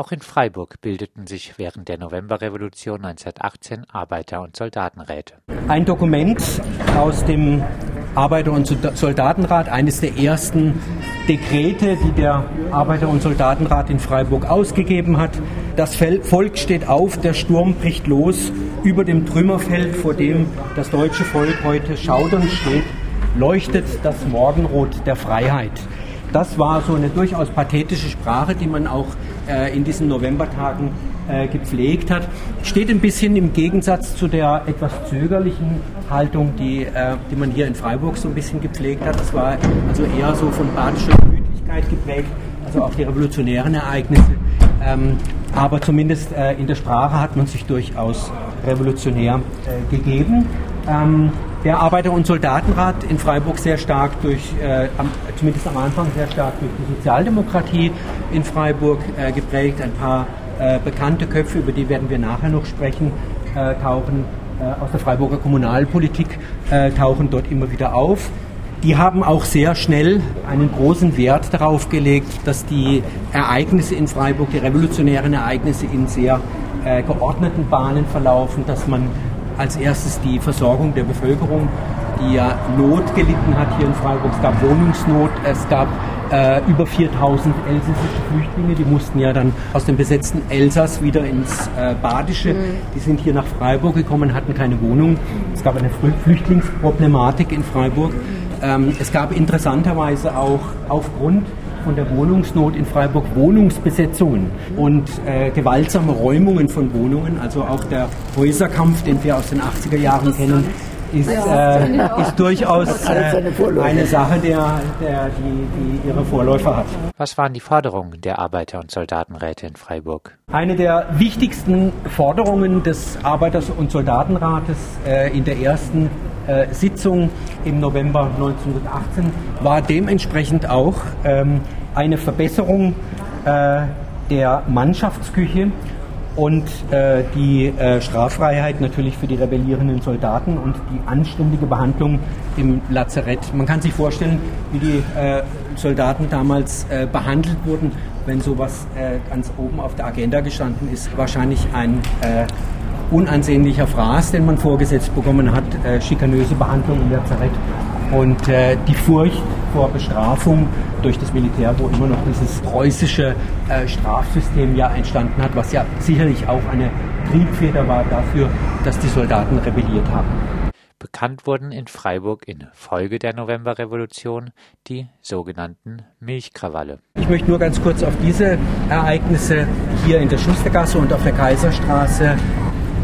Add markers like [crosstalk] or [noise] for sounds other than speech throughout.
Auch in Freiburg bildeten sich während der Novemberrevolution 1918 Arbeiter- und Soldatenräte. Ein Dokument aus dem Arbeiter- und Soldatenrat, eines der ersten Dekrete, die der Arbeiter- und Soldatenrat in Freiburg ausgegeben hat. Das Volk steht auf, der Sturm bricht los. Über dem Trümmerfeld, vor dem das deutsche Volk heute schaudernd steht, leuchtet das Morgenrot der Freiheit. Das war so eine durchaus pathetische Sprache, die man auch äh, in diesen Novembertagen äh, gepflegt hat. Steht ein bisschen im Gegensatz zu der etwas zögerlichen Haltung, die, äh, die man hier in Freiburg so ein bisschen gepflegt hat. Das war also eher so von badischer Gemütlichkeit geprägt, also auch die revolutionären Ereignisse. Ähm, aber zumindest äh, in der Sprache hat man sich durchaus revolutionär äh, gegeben. Ähm, der Arbeiter- und Soldatenrat in Freiburg sehr stark durch, äh, zumindest am Anfang sehr stark durch die Sozialdemokratie in Freiburg äh, geprägt. Ein paar äh, bekannte Köpfe, über die werden wir nachher noch sprechen, äh, tauchen äh, aus der Freiburger Kommunalpolitik, äh, tauchen dort immer wieder auf. Die haben auch sehr schnell einen großen Wert darauf gelegt, dass die Ereignisse in Freiburg, die revolutionären Ereignisse in sehr geordneten Bahnen verlaufen, dass man als erstes die Versorgung der Bevölkerung, die ja Not gelitten hat hier in Freiburg. Es gab Wohnungsnot, es gab äh, über 4000 elsässische Flüchtlinge, die mussten ja dann aus dem besetzten Elsass wieder ins äh, Badische. Mhm. Die sind hier nach Freiburg gekommen, hatten keine Wohnung. Es gab eine Flüchtlingsproblematik in Freiburg. Ähm, es gab interessanterweise auch aufgrund von der Wohnungsnot in Freiburg Wohnungsbesetzungen und äh, gewaltsame Räumungen von Wohnungen, also auch der Häuserkampf, den wir aus den 80er Jahren kennen, ist, äh, ist durchaus äh, eine Sache, der, der, die, die ihre Vorläufer hat. Was waren die Forderungen der Arbeiter- und Soldatenräte in Freiburg? Eine der wichtigsten Forderungen des Arbeiter- und Soldatenrates äh, in der ersten äh, Sitzung im November 1918 war dementsprechend auch ähm, eine Verbesserung äh, der Mannschaftsküche und äh, die äh, Straffreiheit natürlich für die rebellierenden Soldaten und die anständige Behandlung im Lazarett. Man kann sich vorstellen, wie die äh, Soldaten damals behandelt wurden, wenn sowas ganz oben auf der Agenda gestanden ist. Wahrscheinlich ein unansehnlicher Fraß, den man vorgesetzt bekommen hat, schikanöse Behandlung im Lazarett und äh, die Furcht vor Bestrafung durch das Militär, wo immer noch dieses preußische äh, Strafsystem ja entstanden hat, was ja sicherlich auch eine Triebfeder war dafür, dass die Soldaten rebelliert haben. Bekannt wurden in Freiburg in Folge der Novemberrevolution die sogenannten Milchkrawalle. Ich möchte nur ganz kurz auf diese Ereignisse hier in der Schustergasse und auf der Kaiserstraße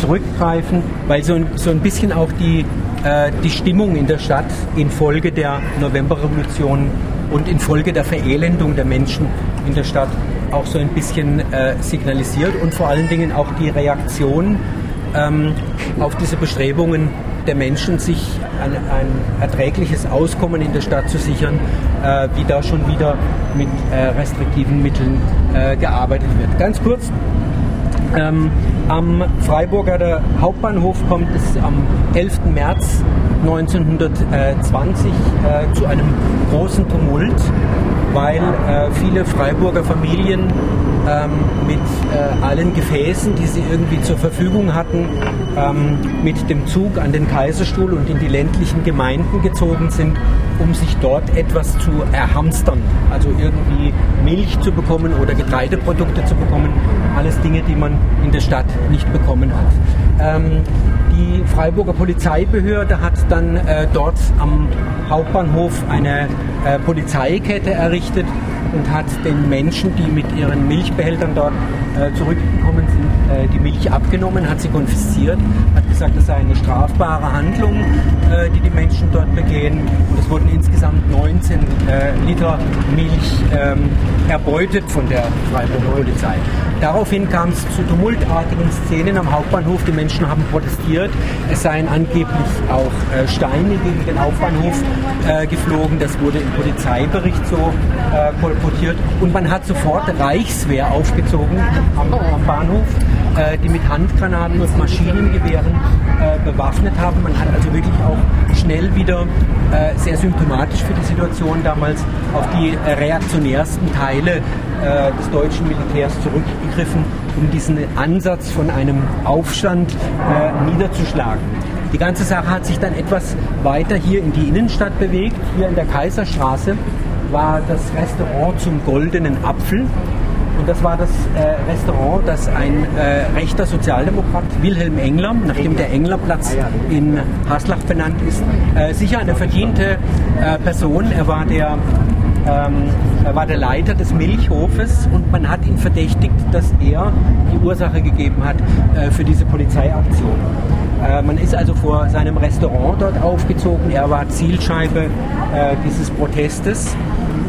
zurückgreifen, weil so ein, so ein bisschen auch die äh, die Stimmung in der Stadt infolge der Novemberrevolution und infolge der Verelendung der Menschen in der Stadt auch so ein bisschen äh, signalisiert und vor allen Dingen auch die Reaktion ähm, auf diese Bestrebungen der Menschen, sich ein, ein, erträgliches Auskommen in der Stadt zu sichern, äh, wie da schon wieder mit äh, restriktiven Mitteln äh, gearbeitet wird. Ganz kurz, ähm, am Freiburger Hauptbahnhof kommt es am 11. März 1920 äh, zu einem großen Tumult, weil äh, viele Freiburger Familien ähm, mit äh, allen Gefäßen, die sie irgendwie zur Verfügung hatten, ähm, mit dem Zug an den Kaiserstuhl und in die ländlichen Gemeinden gezogen sind, um sich dort etwas zu erhamstern, also irgendwie Milch zu bekommen oder Getreideprodukte zu bekommen, alles Dinge, die man in der Stadt nicht bekommen hat. Ähm, die Freiburger Polizeibehörde hat dann äh, dort am Hauptbahnhof eine äh, Polizeikette errichtet und hat den Menschen, die mit ihren Milchbehältern dort äh, zurückgekommen sind, äh, die Milch abgenommen, hat sie konfisziert, gesagt, das sei eine strafbare Handlung, äh, die die Menschen dort begehen. Und es wurden insgesamt 19 äh, Liter Milch ähm, erbeutet von der Freiburger Polizei. Daraufhin kam es zu tumultartigen Szenen am Hauptbahnhof. Die Menschen haben protestiert. Es seien angeblich auch äh, Steine gegen den Hauptbahnhof äh, geflogen. Das wurde im Polizeibericht so äh, kolportiert. Und man hat sofort Reichswehr aufgezogen am, am Bahnhof, äh, die mit Handgranaten und Maschinengewehren äh, bewaffnet haben. Man hat also wirklich auch schnell wieder äh, sehr symptomatisch für die Situation damals auf die reaktionärsten Teile äh, des deutschen Militärs zurückgegriffen, um diesen Ansatz von einem Aufstand äh, niederzuschlagen. Die ganze Sache hat sich dann etwas weiter hier in die Innenstadt bewegt. Hier in der Kaiserstraße war das Restaurant zum Goldenen Apfel. Und das war das äh, Restaurant, das ein äh, rechter Sozialdemokrat, Wilhelm Engler, nachdem der Englerplatz in Haslach benannt ist, äh, sicher eine verdiente äh, Person. Er war der ähm, er war der Leiter des Milchhofes und man hat ihn verdächtigt, dass er die Ursache gegeben hat äh, für diese Polizeiaktion. Äh, man ist also vor seinem Restaurant dort aufgezogen. Er war Zielscheibe äh, dieses Protestes.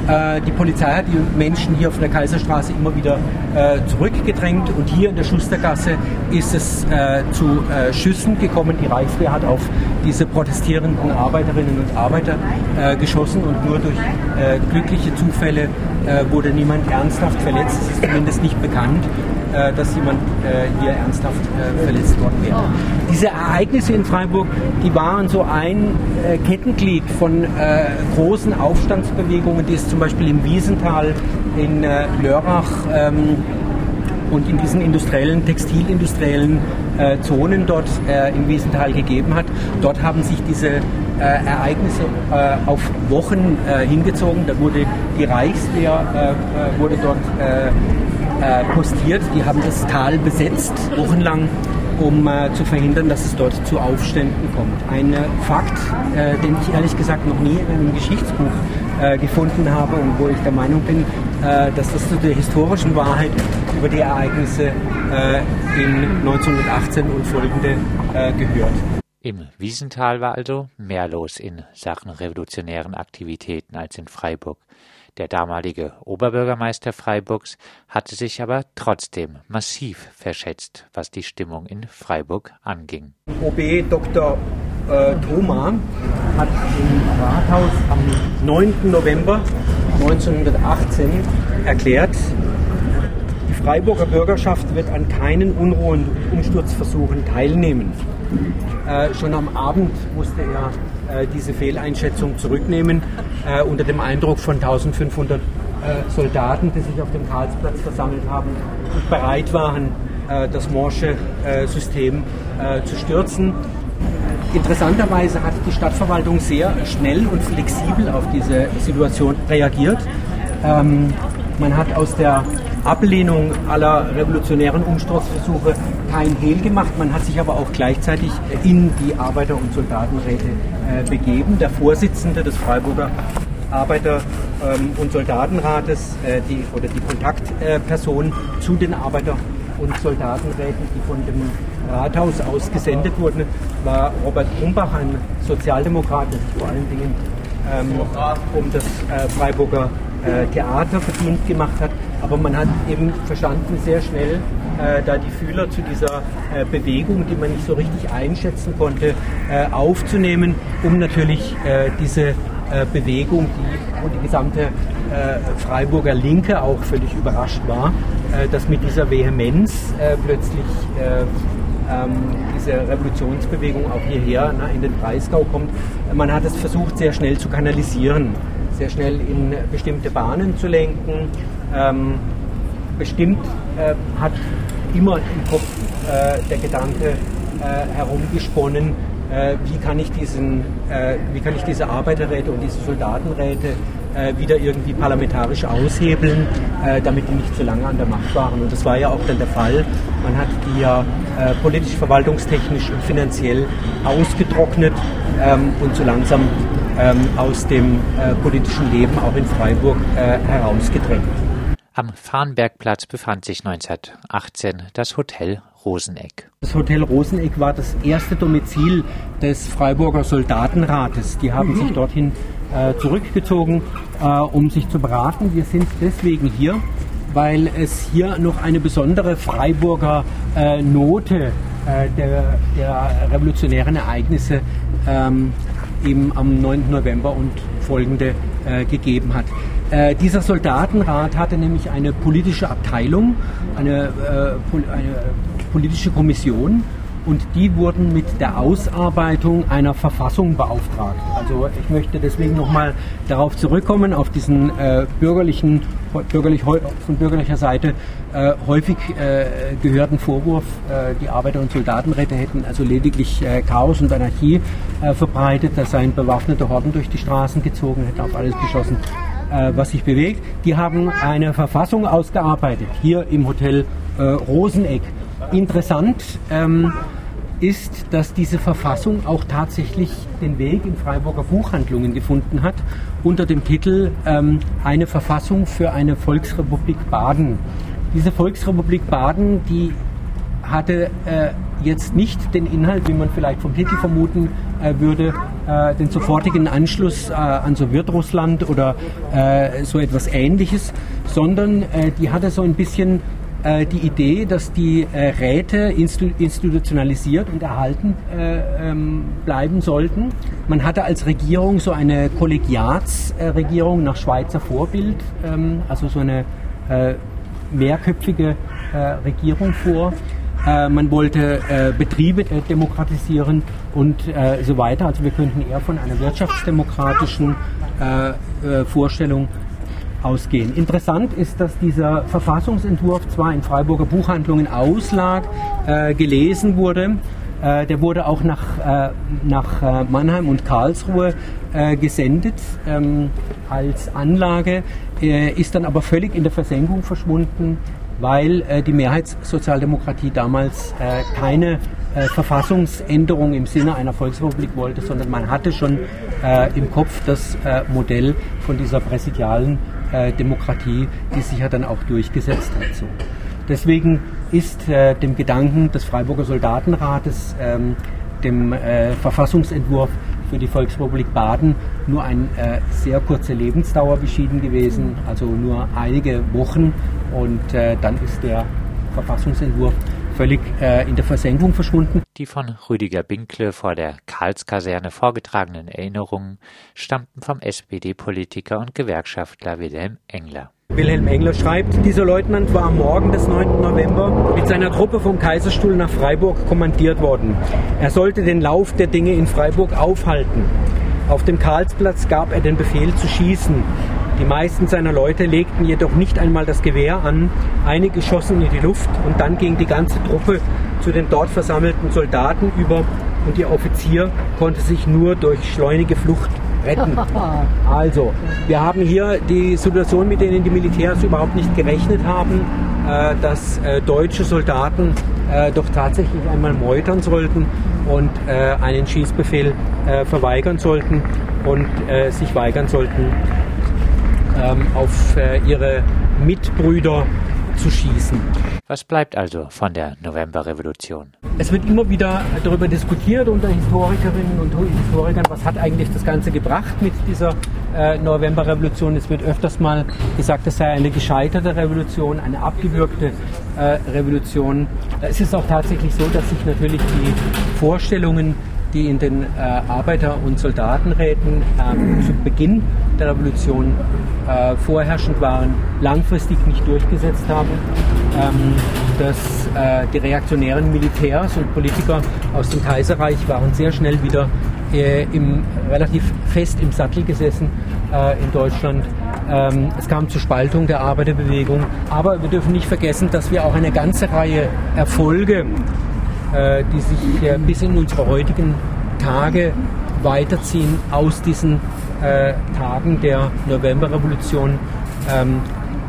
Äh, die Polizei hat die Menschen hier auf der Kaiserstraße immer wieder äh, zurückgedrängt und hier in der Schustergasse ist es äh, zu Schüssen gekommen. Die Reichswehr hat auf diese protestierenden Arbeiterinnen und Arbeiter geschossen und nur durch glückliche Zufälle wurde niemand ernsthaft verletzt. Es ist zumindest nicht bekannt äh, dass jemand äh, hier ernsthaft äh, verletzt worden wäre. Diese Ereignisse in Freiburg, die waren so ein äh, Kettenglied von äh, großen Aufstandsbewegungen, die es zum Beispiel im Wiesental, in äh, Lörrach ähm, und in diesen industriellen, textilindustriellen äh, Zonen dort äh, im Wiesental gegeben hat. Dort haben sich diese äh, Ereignisse äh, auf Wochen hingezogen. Da wurde die Reichswehr wurde dort äh, postiert. Die haben das Tal besetzt, wochenlang, um äh, zu verhindern, dass es dort zu Aufständen kommt. Ein äh, Fakt, äh, den ich ehrlich gesagt noch nie in einem Geschichtsbuch äh, gefunden habe und wo ich der Meinung bin, äh, dass das zu der historischen Wahrheit über die Ereignisse in 1918 und folgende gehört. Im Wiesental war also mehr los in Sachen revolutionären Aktivitäten als in Freiburg. Der damalige Oberbürgermeister Freiburgs hatte sich aber trotzdem massiv verschätzt, was die Stimmung in Freiburg anging. OB Dr. Äh, Thoma hat im Rathaus am 9. November 1918 erklärt, die Freiburger Bürgerschaft wird an keinen Unruhen und Umsturzversuchen teilnehmen. Äh, schon am Abend musste er äh, diese Fehleinschätzung zurücknehmen, äh, unter dem Eindruck von 1500 äh, Soldaten, die sich auf dem Karlsplatz versammelt haben und bereit waren, äh, das morsche System zu stürzen. Interessanterweise hat die Stadtverwaltung sehr schnell und flexibel auf diese Situation reagiert. Ähm, man hat aus der Ablehnung aller revolutionären Umsturzversuche kein Hehl gemacht. Man hat sich aber auch gleichzeitig in die Arbeiter- und Soldatenräte äh, begeben. Der Vorsitzende des Freiburger Arbeiter- ähm, und Soldatenrates äh, die, oder die Kontaktperson äh, zu den Arbeiter- und Soldatenräten, die von dem Rathaus aus gesendet wurden, war Robert Krumbach, ein Sozialdemokrat, der sich vor allen Dingen ähm, um das äh, Freiburger äh, Theater verdient gemacht hat. Aber man hat eben verstanden sehr schnell, äh, da die Fühler zu dieser äh, Bewegung, die man nicht so richtig einschätzen konnte, äh, aufzunehmen, um natürlich äh, diese äh, Bewegung, die, wo die gesamte Freiburger Linke auch völlig überrascht war, dass mit dieser Vehemenz plötzlich ähm, diese Revolutionsbewegung auch hierher na, in den Breisgau kommt. Man hat es versucht, sehr schnell zu kanalisieren sehr schnell in bestimmte Bahnen zu lenken. Ähm, bestimmt äh, hat immer im Kopf äh, der Gedanke äh, herumgesponnen, äh, wie, kann ich diesen, äh, wie kann ich diese Arbeiterräte und diese Soldatenräte wieder irgendwie parlamentarisch aushebeln, damit die nicht zu lange an der Macht waren. Und das war ja auch dann der Fall. Man hat die ja politisch, verwaltungstechnisch und finanziell ausgetrocknet ähm, und so langsam ähm, aus dem politischen Leben auch in Freiburg herausgedrängt. Am Farnbergplatz befand sich 1918 das Hotel Roseneck. Das Hotel Roseneck war das erste Domizil des Freiburger Soldatenrates. Die haben mhm. sich dorthin äh, zurückgezogen, äh, um sich zu beraten. Wir sind deswegen hier, weil es hier noch eine besondere Freiburger äh, Note äh, der, der, revolutionären Ereignisse ähm, eben am 9. November und folgende äh, gegeben hat. Äh, dieser Soldatenrat hatte nämlich eine politische Abteilung, eine, äh, eine politische Kommission und die wurden mit der Ausarbeitung einer Verfassung beauftragt. Also ich möchte deswegen nochmal darauf zurückkommen, auf diesen äh, bürgerlichen, bürgerlich, von bürgerlicher Seite äh, häufig äh, gehörten Vorwurf, äh, die Arbeiter- und Soldatenräte hätten also lediglich äh, Chaos und Anarchie äh, verbreitet, da seien bewaffnete Horden durch die Straßen gezogen, hätten auf alles geschossen, was sich bewegt. Die haben eine Verfassung ausgearbeitet, hier im Hotel Roseneck. Interessant ähm, ist, dass diese Verfassung auch tatsächlich den Weg in Freiburger Buchhandlungen gefunden hat unter dem Titel ähm, Eine Verfassung für eine Volksrepublik Baden. Diese Volksrepublik Baden, die hatte äh, jetzt nicht den Inhalt, wie man vielleicht vom Titel vermuten äh, würde, äh, den sofortigen Anschluss äh, an Sowjetrussland oder äh, so etwas Ähnliches, sondern äh, die hatte so ein bisschen äh, die Idee, dass die Räte institutionalisiert und erhalten äh, ähm, bleiben sollten. Man hatte als Regierung so eine Kollegiatsregierung nach Schweizer Vorbild, ähm, also so eine mehrköpfige Regierung vor. Man wollte Betriebe demokratisieren und so weiter. Also wir könnten eher von einer wirtschaftsdemokratischen Vorstellung ausgehen. Interessant ist, dass dieser Verfassungsentwurf zwar in Freiburger Buchhandlungen auslag, äh, gelesen wurde, äh, der wurde auch nach, äh, nach äh, Mannheim und Karlsruhe äh, gesendet ähm, als Anlage, äh, ist dann aber völlig in der Versenkung verschwunden, weil die Mehrheitssozialdemokratie damals keine Verfassungsänderung im Sinne einer Volksrepublik wollte, sondern man hatte schon im Kopf das Modell von dieser präsidialen äh, Demokratie, die sich ja dann auch durchgesetzt hat. So. Deswegen ist äh, dem Gedanken des Freiburger Soldatenrates, ähm, dem äh, Verfassungsentwurf für die Volksrepublik Baden nur eine äh, sehr kurze Lebensdauer beschieden gewesen, also nur einige Wochen und äh, dann ist der Verfassungsentwurf völlig äh, in der Versenkung verschwunden. Die von Rüdiger Binkle vor der Karlskaserne vorgetragenen Erinnerungen stammten vom SPD-Politiker und Gewerkschaftler Wilhelm Engler. Wilhelm Engler schreibt, dieser Leutnant war am Morgen des 9. November mit seiner Truppe vom Kaiserstuhl nach Freiburg kommandiert worden. Er sollte den Lauf der Dinge in Freiburg aufhalten. Auf dem Karlsplatz gab er den Befehl zu schießen. Die meisten seiner Leute legten jedoch nicht einmal das Gewehr an, einige schossen in die Luft und dann ging die ganze Truppe zu den dort versammelten Soldaten über und ihr Offizier konnte sich nur durch schleunige Flucht retten. [laughs] Also, wir haben hier die Situation, mit denen die Militärs überhaupt nicht gerechnet haben, äh, dass äh, deutsche Soldaten äh, doch tatsächlich einmal meutern sollten und einen Schießbefehl verweigern sollten und sich weigern sollten, ähm, auf äh, ihre Mitbrüder zu schießen. Was bleibt also von der Novemberrevolution? Es wird immer wieder darüber diskutiert unter Historikerinnen und Historikern, was hat eigentlich das Ganze gebracht mit dieser äh, Novemberrevolution. Es wird öfters mal gesagt, es sei eine gescheiterte Revolution, eine abgewürgte äh, Revolution. Es ist auch tatsächlich so, dass sich natürlich die Vorstellungen die in den äh, Arbeiter- und Soldatenräten ähm, zu Beginn der Revolution äh, vorherrschend waren, langfristig nicht durchgesetzt haben, ähm, dass äh, die reaktionären Militärs und Politiker aus dem Kaiserreich waren sehr schnell wieder äh, im, relativ fest im Sattel gesessen äh, in Deutschland. Ähm, es kam zur Spaltung der Arbeiterbewegung, aber wir dürfen nicht vergessen, dass wir auch eine ganze Reihe Erfolge äh, die sich äh, bis in unsere heutigen Tage weiterziehen aus diesen äh, Tagen der Novemberrevolution ähm,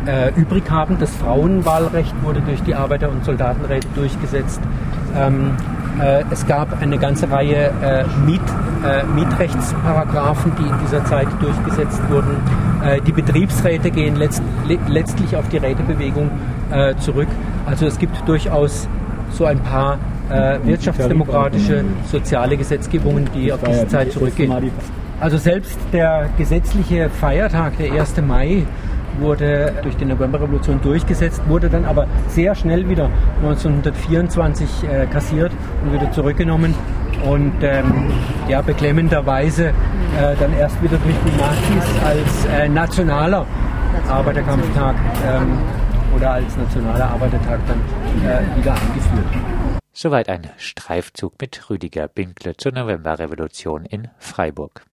äh, übrig haben. Das Frauenwahlrecht wurde durch die Arbeiter- und Soldatenräte durchgesetzt. Ähm, äh, es gab eine ganze Reihe äh, Miet, äh, Mietrechtsparagraphen, die in dieser Zeit durchgesetzt wurden. Äh, die Betriebsräte gehen letzt, le letztlich auf die Rätebewegung zurück. Also es gibt durchaus so ein paar äh, wirtschaftsdemokratische, soziale Gesetzgebungen, die auf diese Zeit zurückgehen. Also selbst der gesetzliche Feiertag, der 1. Mai, wurde durch die Novemberrevolution durchgesetzt, wurde dann aber sehr schnell wieder 1924 äh, kassiert und wieder zurückgenommen und ähm, ja, beklemmenderweise äh, dann erst wieder durch die Nazis als äh, nationaler Arbeiterkampftag ähm, oder als nationaler Arbeitertag dann äh, wieder eingeführt. Soweit ein Streifzug mit Rüdiger Binkle zur Novemberrevolution in Freiburg.